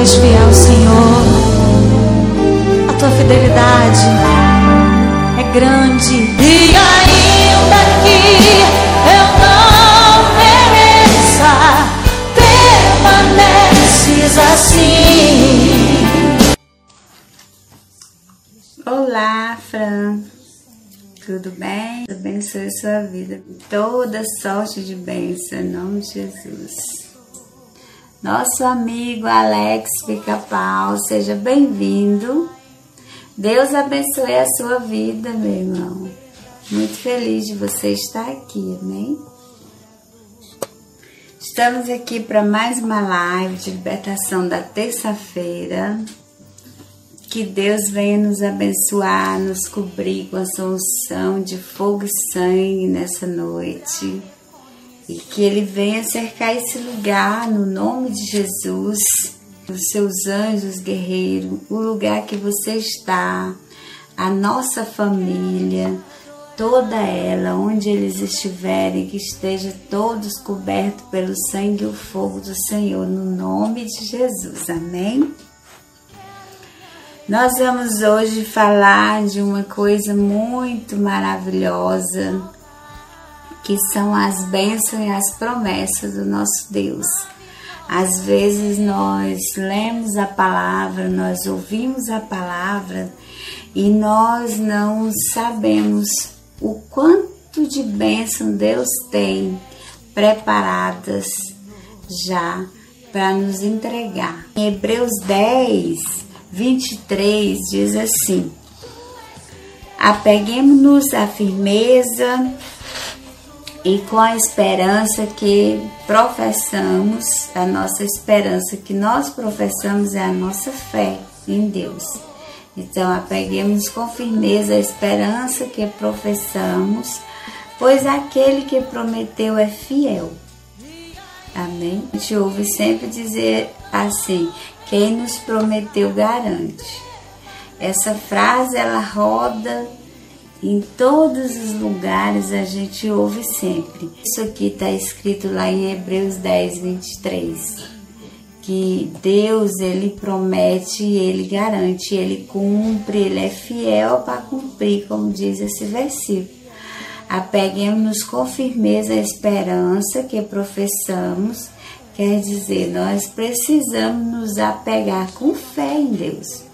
és fiel, Senhor. A tua fidelidade é grande. E ainda que eu não mereça, permaneces assim. Olá, Fran. Tudo bem? Abençoe sua vida. Toda sorte de bênção, em nome de Jesus. Nosso amigo Alex Pica-Pau, seja bem-vindo. Deus abençoe a sua vida, meu irmão. Muito feliz de você estar aqui, amém? Estamos aqui para mais uma live de libertação da terça-feira. Que Deus venha nos abençoar, nos cobrir com a sua unção de fogo e sangue nessa noite. E que Ele venha cercar esse lugar no nome de Jesus, os seus anjos guerreiros, o lugar que você está, a nossa família, toda ela, onde eles estiverem, que esteja todos cobertos pelo sangue e o fogo do Senhor, no nome de Jesus. Amém? Nós vamos hoje falar de uma coisa muito maravilhosa, que são as bênçãos e as promessas do nosso Deus. Às vezes nós lemos a palavra, nós ouvimos a palavra e nós não sabemos o quanto de bênção Deus tem preparadas já para nos entregar. Em Hebreus 10, 23 diz assim: Apeguemos-nos à firmeza e com a esperança que professamos, a nossa esperança que nós professamos é a nossa fé em Deus. Então, apeguemos com firmeza a esperança que professamos, pois aquele que prometeu é fiel. Amém? A gente ouve sempre dizer assim: quem nos prometeu garante. Essa frase ela roda em todos os lugares, a gente ouve sempre. Isso aqui está escrito lá em Hebreus 10, 23. Que Deus ele promete, ele garante, ele cumpre, ele é fiel para cumprir, como diz esse versículo. Apeguemos-nos com firmeza à esperança que professamos, quer dizer, nós precisamos nos apegar com fé em Deus.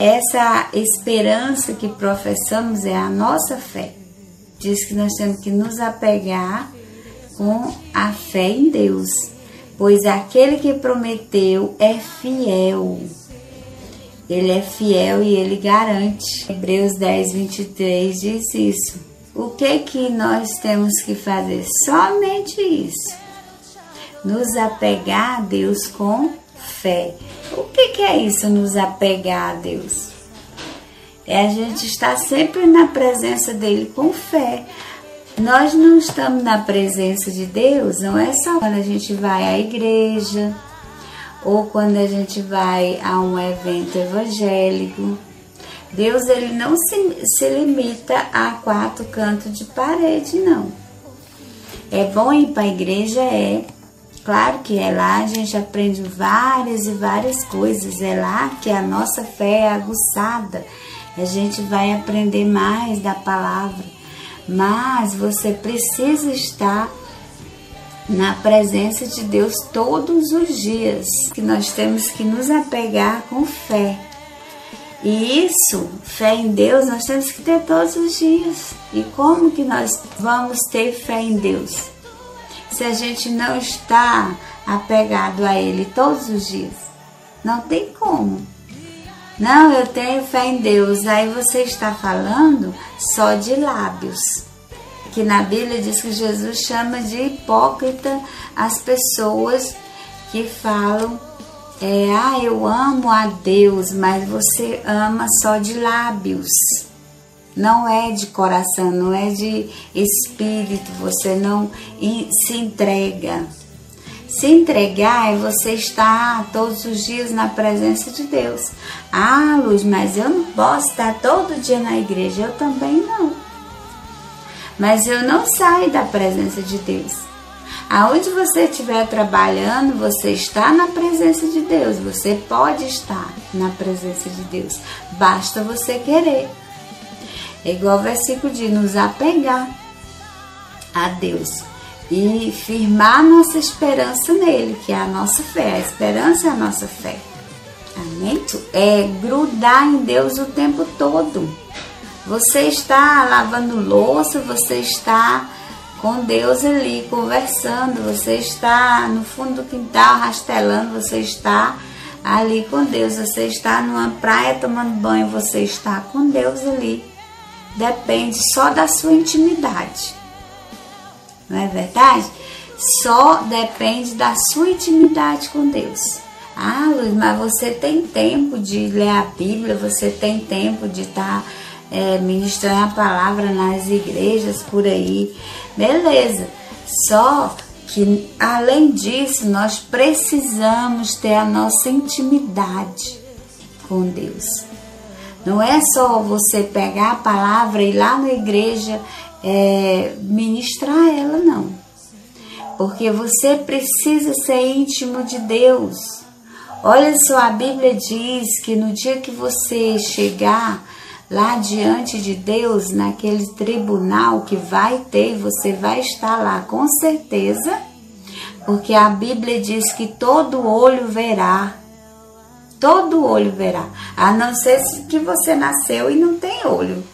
Essa esperança que professamos é a nossa fé. Diz que nós temos que nos apegar com a fé em Deus, pois aquele que prometeu é fiel. Ele é fiel e ele garante. Hebreus 10, 23 diz isso. O que que nós temos que fazer? Somente isso. Nos apegar a Deus com fé. O que, que é isso, nos apegar a Deus? É a gente estar sempre na presença dele com fé. Nós não estamos na presença de Deus, não é só quando a gente vai à igreja ou quando a gente vai a um evento evangélico Deus ele não se, se limita a quatro cantos de parede, não. É bom ir para a igreja, é. Claro que é lá a gente aprende várias e várias coisas. É lá que a nossa fé é aguçada. A gente vai aprender mais da palavra. Mas você precisa estar na presença de Deus todos os dias. Que nós temos que nos apegar com fé e isso, fé em Deus, nós temos que ter todos os dias. E como que nós vamos ter fé em Deus? Se a gente não está apegado a Ele todos os dias. Não tem como. Não, eu tenho fé em Deus. Aí você está falando só de lábios. Que na Bíblia diz que Jesus chama de hipócrita as pessoas que falam é, ah, eu amo a Deus, mas você ama só de lábios. Não é de coração, não é de espírito, você não se entrega. Se entregar é você estar todos os dias na presença de Deus. Ah, Luz, mas eu não posso estar todo dia na igreja. Eu também não. Mas eu não saio da presença de Deus. Aonde você estiver trabalhando, você está na presença de Deus. Você pode estar na presença de Deus. Basta você querer. É igual o versículo de nos apegar a Deus e firmar nossa esperança nele, que é a nossa fé. A esperança é a nossa fé. Amém? É grudar em Deus o tempo todo. Você está lavando louça, você está com Deus ali conversando, você está no fundo do quintal rastelando, você está ali com Deus, você está numa praia tomando banho, você está com Deus ali. Depende só da sua intimidade não é verdade? Só depende da sua intimidade com Deus. Ah, Luiz, mas você tem tempo de ler a Bíblia, você tem tempo de estar tá, é, ministrando a palavra nas igrejas por aí. Beleza. Só que, além disso, nós precisamos ter a nossa intimidade com Deus. Não é só você pegar a palavra e ir lá na igreja é, ministrar ela, não. Porque você precisa ser íntimo de Deus. Olha só, a Bíblia diz que no dia que você chegar lá diante de Deus, naquele tribunal que vai ter, você vai estar lá com certeza, porque a Bíblia diz que todo olho verá. Todo olho verá, a não ser que você nasceu e não tem olho.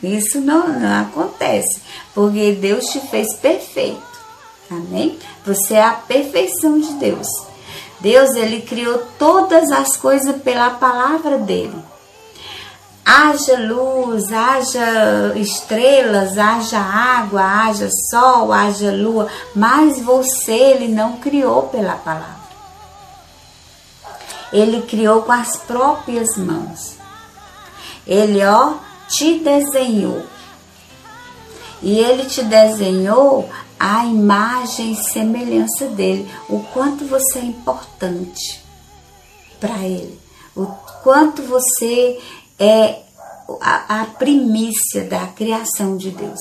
Isso não, não acontece, porque Deus te fez perfeito. Amém? Você é a perfeição de Deus. Deus, ele criou todas as coisas pela palavra dele. Haja luz, haja estrelas, haja água, haja sol, haja lua, mas você ele não criou pela palavra. Ele criou com as próprias mãos. Ele, ó, te desenhou. E ele te desenhou a imagem e semelhança dele, o quanto você é importante para ele, o quanto você é a, a primícia da criação de Deus.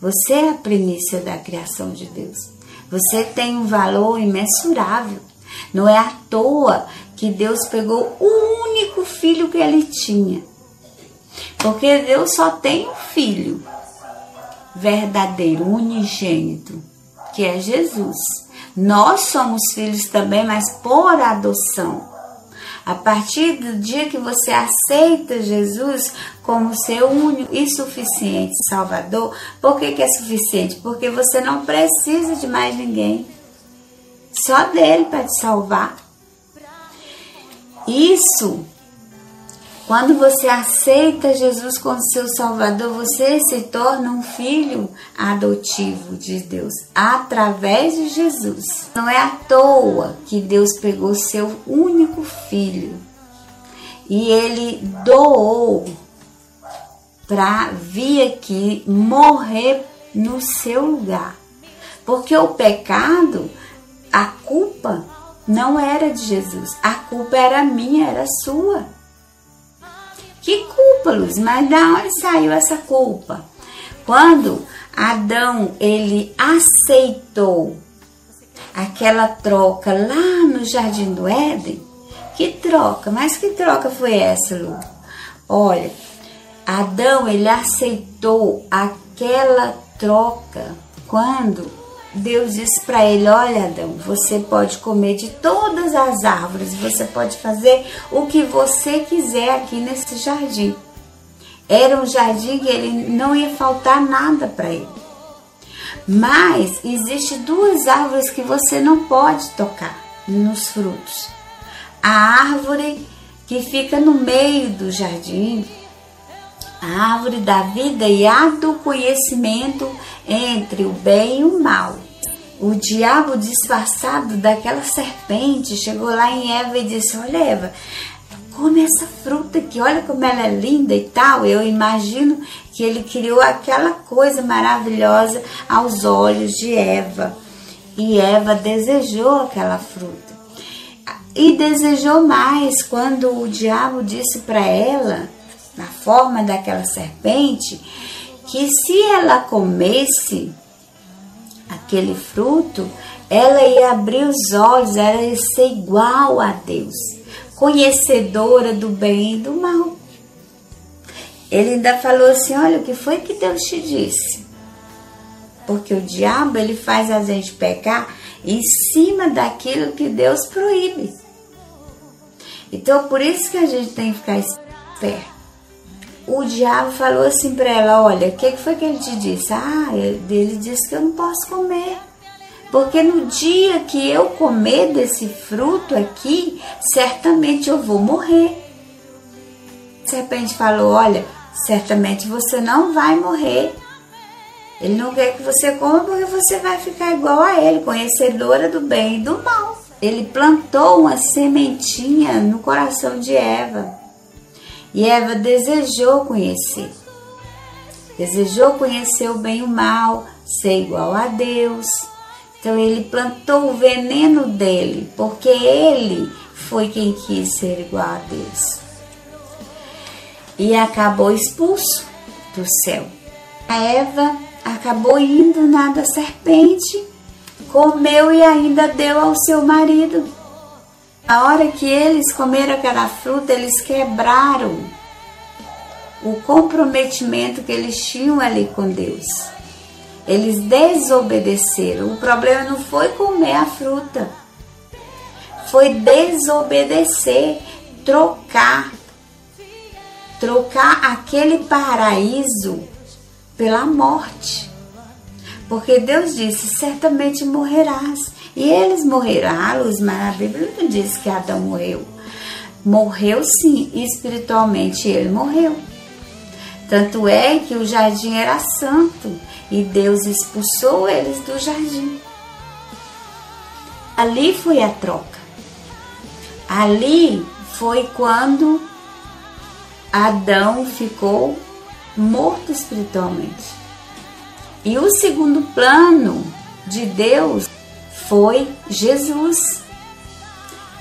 Você é a primícia da criação de Deus. Você tem um valor imensurável. Não é à toa que Deus pegou o único filho que ele tinha porque Deus só tem um filho verdadeiro, unigênito, que é Jesus. Nós somos filhos também, mas por adoção. A partir do dia que você aceita Jesus como seu único e suficiente Salvador, por que, que é suficiente? Porque você não precisa de mais ninguém. Só dele para te salvar. Isso quando você aceita Jesus como seu Salvador, você se torna um filho adotivo de Deus através de Jesus. Não é à toa que Deus pegou seu único filho e ele doou para vir aqui morrer no seu lugar. Porque o pecado, a culpa não era de Jesus, a culpa era minha, era sua. Que culpa, Luz? Mas da onde saiu essa culpa? Quando Adão ele aceitou aquela troca lá no jardim do Éden, que troca? Mas que troca foi essa, Lu? Olha, Adão ele aceitou aquela troca quando Deus disse para ele: Olha, Adão, você pode comer de todas as árvores, você pode fazer o que você quiser aqui nesse jardim. Era um jardim que ele não ia faltar nada para ele. Mas existe duas árvores que você não pode tocar nos frutos. A árvore que fica no meio do jardim, a árvore da vida e a do conhecimento entre o bem e o mal. O diabo disfarçado daquela serpente chegou lá em Eva e disse: Olha, Eva, come essa fruta aqui, olha como ela é linda e tal. Eu imagino que ele criou aquela coisa maravilhosa aos olhos de Eva. E Eva desejou aquela fruta. E desejou mais quando o diabo disse para ela na forma daquela serpente, que se ela comesse aquele fruto, ela ia abrir os olhos, ela ia ser igual a Deus, conhecedora do bem e do mal. Ele ainda falou assim: Olha, o que foi que Deus te disse? Porque o diabo ele faz a gente pecar em cima daquilo que Deus proíbe. Então, por isso que a gente tem que ficar esperto. O diabo falou assim para ela: Olha, o que foi que ele te disse? Ah, ele disse que eu não posso comer. Porque no dia que eu comer desse fruto aqui, certamente eu vou morrer. A serpente falou: Olha, certamente você não vai morrer. Ele não quer que você coma porque você vai ficar igual a ele, conhecedora do bem e do mal. Ele plantou uma sementinha no coração de Eva. E Eva desejou conhecer. Desejou conhecer o bem e o mal, ser igual a Deus. Então ele plantou o veneno dele, porque ele foi quem quis ser igual a Deus e acabou expulso do céu. A Eva acabou indo na da serpente, comeu e ainda deu ao seu marido. A hora que eles comeram aquela fruta, eles quebraram o comprometimento que eles tinham ali com Deus. Eles desobedeceram. O problema não foi comer a fruta, foi desobedecer, trocar trocar aquele paraíso pela morte. Porque Deus disse: certamente morrerás. E eles morreram. mas a Bíblia não diz que Adão morreu. Morreu sim, espiritualmente ele morreu. Tanto é que o jardim era santo e Deus expulsou eles do jardim. Ali foi a troca. Ali foi quando Adão ficou morto espiritualmente. E o segundo plano de Deus foi Jesus.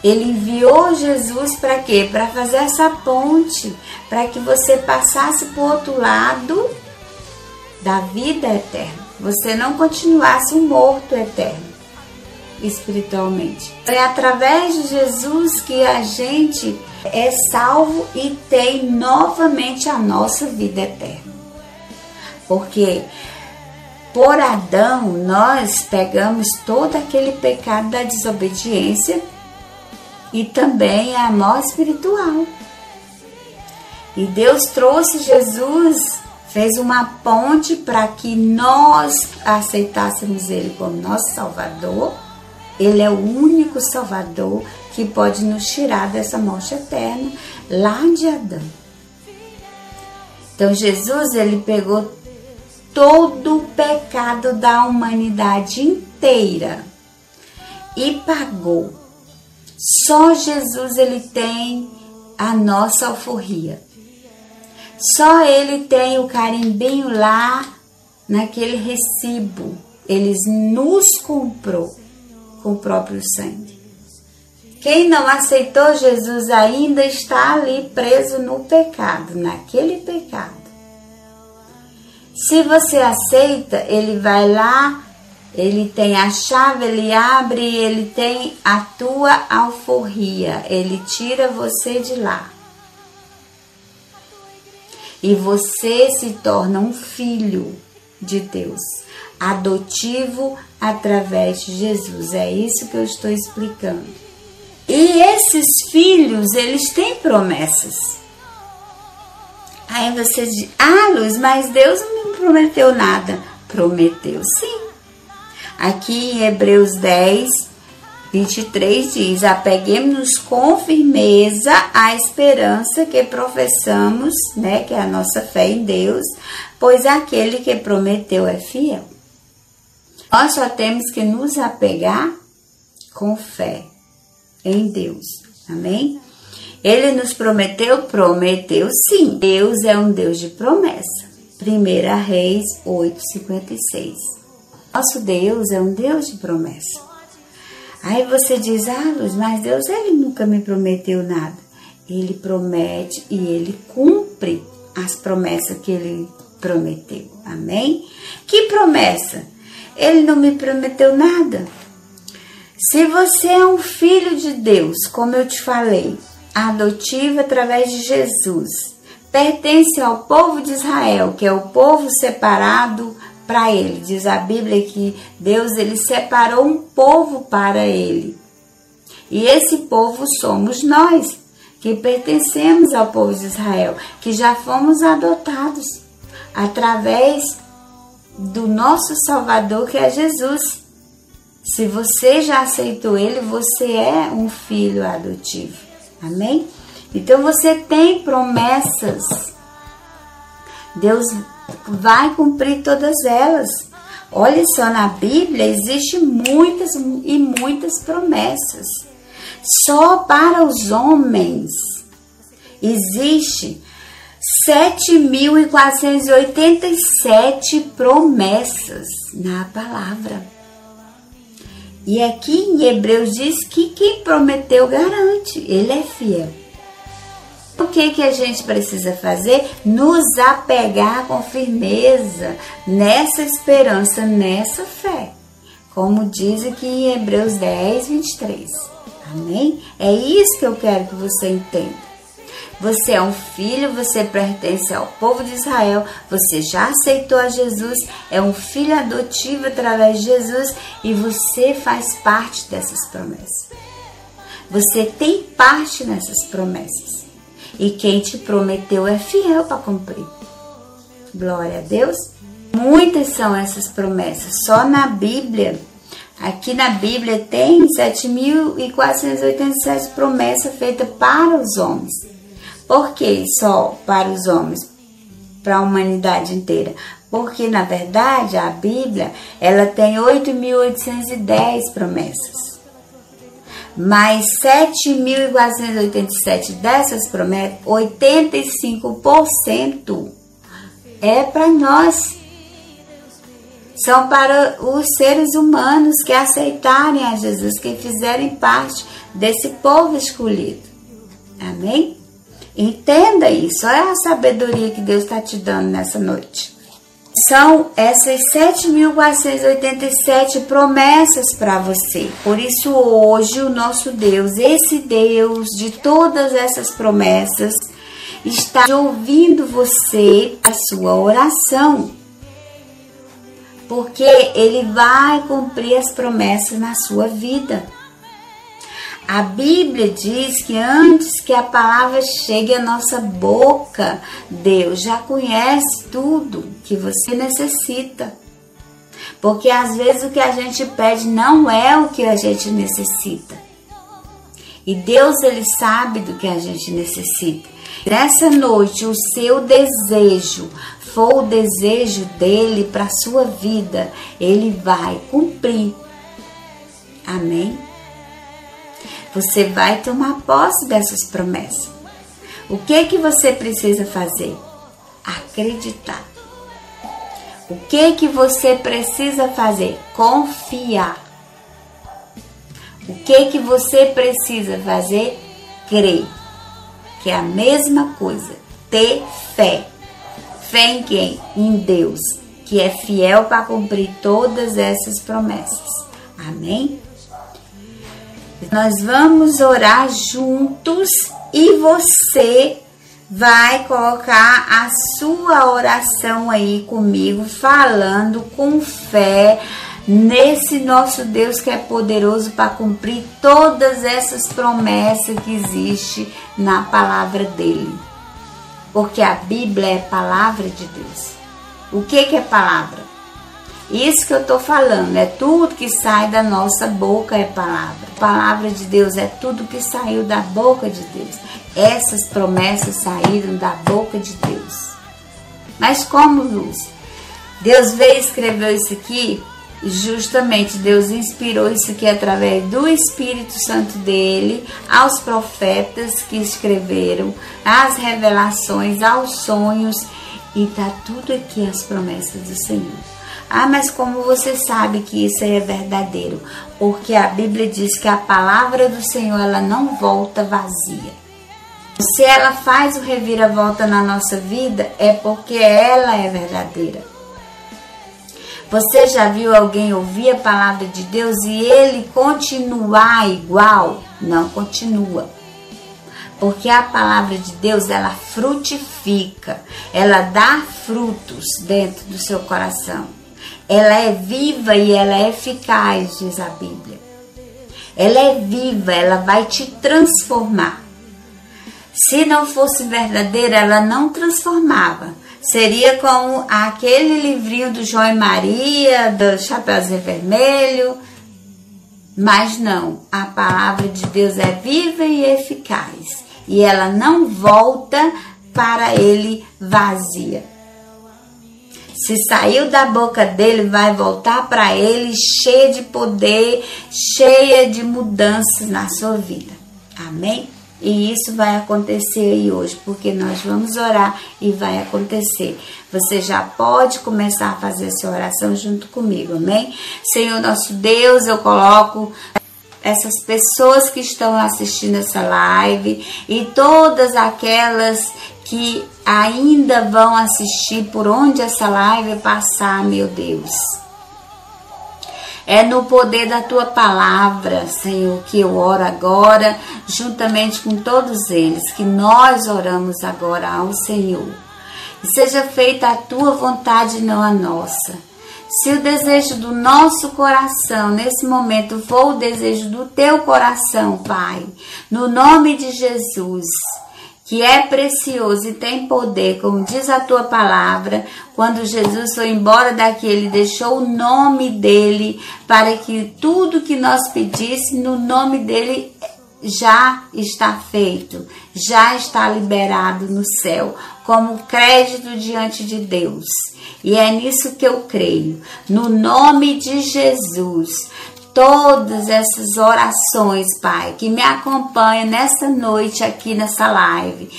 Ele enviou Jesus para quê? Para fazer essa ponte, para que você passasse para o outro lado da vida eterna. Você não continuasse um morto eterno espiritualmente. É através de Jesus que a gente é salvo e tem novamente a nossa vida eterna. Porque por Adão nós pegamos todo aquele pecado da desobediência e também a morte espiritual. E Deus trouxe Jesus, fez uma ponte para que nós aceitássemos Ele como nosso Salvador. Ele é o único Salvador que pode nos tirar dessa morte eterna lá de Adão. Então Jesus ele pegou todo o pecado da humanidade inteira e pagou. Só Jesus ele tem a nossa alforria. Só ele tem o carimbinho lá naquele recibo. Ele nos comprou com o próprio sangue. Quem não aceitou Jesus ainda está ali preso no pecado, naquele pecado. Se você aceita, ele vai lá, ele tem a chave, ele abre, ele tem a tua alforria, ele tira você de lá. E você se torna um filho de Deus, adotivo através de Jesus. É isso que eu estou explicando. E esses filhos, eles têm promessas. Aí você diz, ah, Luz, mas Deus não me prometeu nada. Prometeu sim. Aqui em Hebreus 10, 23 diz: Apeguemos-nos com firmeza à esperança que professamos, né, que é a nossa fé em Deus, pois aquele que prometeu é fiel. Nós só temos que nos apegar com fé em Deus. Amém? Ele nos prometeu, prometeu sim. Deus é um Deus de promessa. 1 Reis 8,56. Nosso Deus é um Deus de promessa. Aí você diz, ah, Luz, mas Deus ele nunca me prometeu nada. Ele promete e ele cumpre as promessas que ele prometeu. Amém? Que promessa? ele não me prometeu nada. Se você é um filho de Deus, como eu te falei, adotivo através de Jesus, pertence ao povo de Israel, que é o povo separado para ele. Diz a Bíblia que Deus ele separou um povo para ele. E esse povo somos nós, que pertencemos ao povo de Israel, que já fomos adotados através do nosso Salvador, que é Jesus. Se você já aceitou ele, você é um filho adotivo. Amém? Então você tem promessas. Deus vai cumprir todas elas. Olha só, na Bíblia existe muitas e muitas promessas. Só para os homens existe 7.487 promessas na palavra. E aqui em Hebreus diz que quem prometeu garante, ele é fiel. O que, que a gente precisa fazer? Nos apegar com firmeza nessa esperança, nessa fé. Como diz aqui em Hebreus 10, 23. Amém? É isso que eu quero que você entenda. Você é um filho, você pertence ao povo de Israel, você já aceitou a Jesus, é um filho adotivo através de Jesus e você faz parte dessas promessas. Você tem parte nessas promessas. E quem te prometeu é fiel para cumprir. Glória a Deus. Muitas são essas promessas. Só na Bíblia, aqui na Bíblia tem 7.487 promessas feitas para os homens. Por que só para os homens? Para a humanidade inteira. Porque na verdade a Bíblia ela tem 8.810 promessas. Mas 7.487 dessas promessas, 85% é para nós. São para os seres humanos que aceitarem a Jesus, que fizerem parte desse povo escolhido. Amém? Entenda isso. Olha a sabedoria que Deus está te dando nessa noite. São essas 7.487 promessas para você. Por isso, hoje, o nosso Deus, esse Deus de todas essas promessas, está ouvindo você, a sua oração. Porque Ele vai cumprir as promessas na sua vida. A Bíblia diz que antes que a palavra chegue à nossa boca, Deus já conhece tudo que você necessita. Porque às vezes o que a gente pede não é o que a gente necessita. E Deus ele sabe do que a gente necessita. Nessa noite, o seu desejo for o desejo dele para a sua vida, ele vai cumprir. Amém? Você vai tomar posse dessas promessas. O que que você precisa fazer? Acreditar. O que que você precisa fazer? Confiar. O que que você precisa fazer? Crer. Que é a mesma coisa. Ter fé. Fé em quem? Em Deus, que é fiel para cumprir todas essas promessas. Amém? Nós vamos orar juntos e você vai colocar a sua oração aí comigo, falando com fé nesse nosso Deus que é poderoso para cumprir todas essas promessas que existe na palavra dele. Porque a Bíblia é palavra de Deus. O que, que é palavra? Isso que eu estou falando, é tudo que sai da nossa boca é palavra. Palavra de Deus é tudo que saiu da boca de Deus. Essas promessas saíram da boca de Deus. Mas como, Luz? Deus veio escrever isso aqui justamente Deus inspirou isso aqui através do Espírito Santo dele, aos profetas que escreveram, às revelações, aos sonhos, e tá tudo aqui as promessas do Senhor. Ah, mas como você sabe que isso é verdadeiro? Porque a Bíblia diz que a palavra do Senhor ela não volta vazia. Se ela faz o reviravolta na nossa vida, é porque ela é verdadeira. Você já viu alguém ouvir a palavra de Deus e ele continuar igual? Não continua. Porque a palavra de Deus, ela frutifica, ela dá frutos dentro do seu coração. Ela é viva e ela é eficaz, diz a Bíblia. Ela é viva, ela vai te transformar. Se não fosse verdadeira, ela não transformava. Seria como aquele livrinho do João e Maria, do Chapeuzinho Vermelho. Mas não, a palavra de Deus é viva e eficaz. E ela não volta para ele vazia. Se saiu da boca dele, vai voltar para ele cheia de poder, cheia de mudanças na sua vida. Amém? E isso vai acontecer aí hoje, porque nós vamos orar e vai acontecer. Você já pode começar a fazer essa oração junto comigo, amém? Senhor nosso Deus, eu coloco essas pessoas que estão assistindo essa live e todas aquelas que ainda vão assistir por onde essa live passar, meu Deus. É no poder da tua palavra, Senhor, que eu oro agora, juntamente com todos eles, que nós oramos agora ao Senhor. Seja feita a tua vontade, não a nossa. Se o desejo do nosso coração nesse momento for o desejo do teu coração, Pai, no nome de Jesus, que é precioso e tem poder, como diz a tua palavra, quando Jesus foi embora daqui, ele deixou o nome dele para que tudo que nós pedisse no nome dele já está feito, já está liberado no céu, como crédito diante de Deus. E é nisso que eu creio. No nome de Jesus, todas essas orações, Pai, que me acompanham nessa noite aqui nessa live.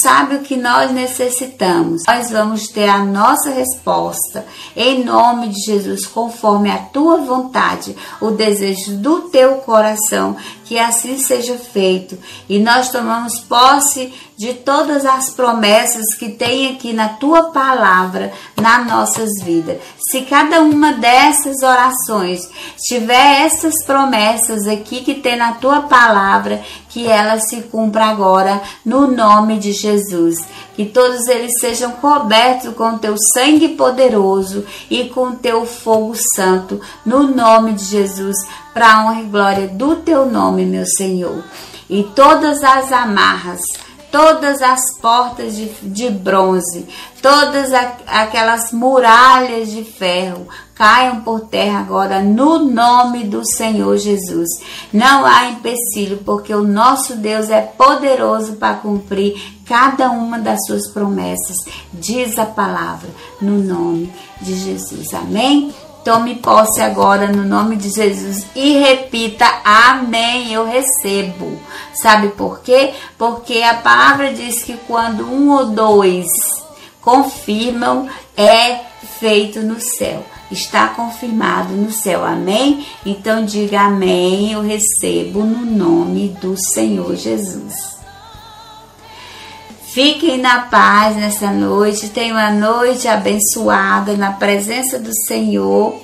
Sabe o que nós necessitamos? Nós vamos ter a nossa resposta em nome de Jesus, conforme a tua vontade, o desejo do teu coração, que assim seja feito. E nós tomamos posse de todas as promessas que tem aqui na tua palavra nas nossas vidas. Se cada uma dessas orações tiver essas promessas aqui que tem na tua palavra, que ela se cumpra agora no nome de Jesus. Que todos eles sejam cobertos com teu sangue poderoso e com teu fogo santo, no nome de Jesus, para honra e glória do teu nome, meu Senhor. E todas as amarras todas as portas de, de bronze, todas aquelas muralhas de ferro caiam por terra agora no nome do Senhor Jesus. Não há empecilho, porque o nosso Deus é poderoso para cumprir cada uma das suas promessas, diz a palavra, no nome de Jesus. Amém? Tome posse agora no nome de Jesus e repita: Amém. Eu recebo. Sabe por quê? Porque a palavra diz que quando um ou dois confirmam, é feito no céu. Está confirmado no céu. Amém? Então diga amém. Eu recebo no nome do Senhor Jesus. Fiquem na paz nessa noite. Tenham uma noite abençoada na presença do Senhor.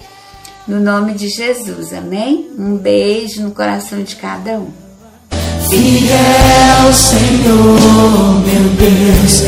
No nome de Jesus. Amém? Um beijo no coração de cada um. Fiel Senhor, meu Deus.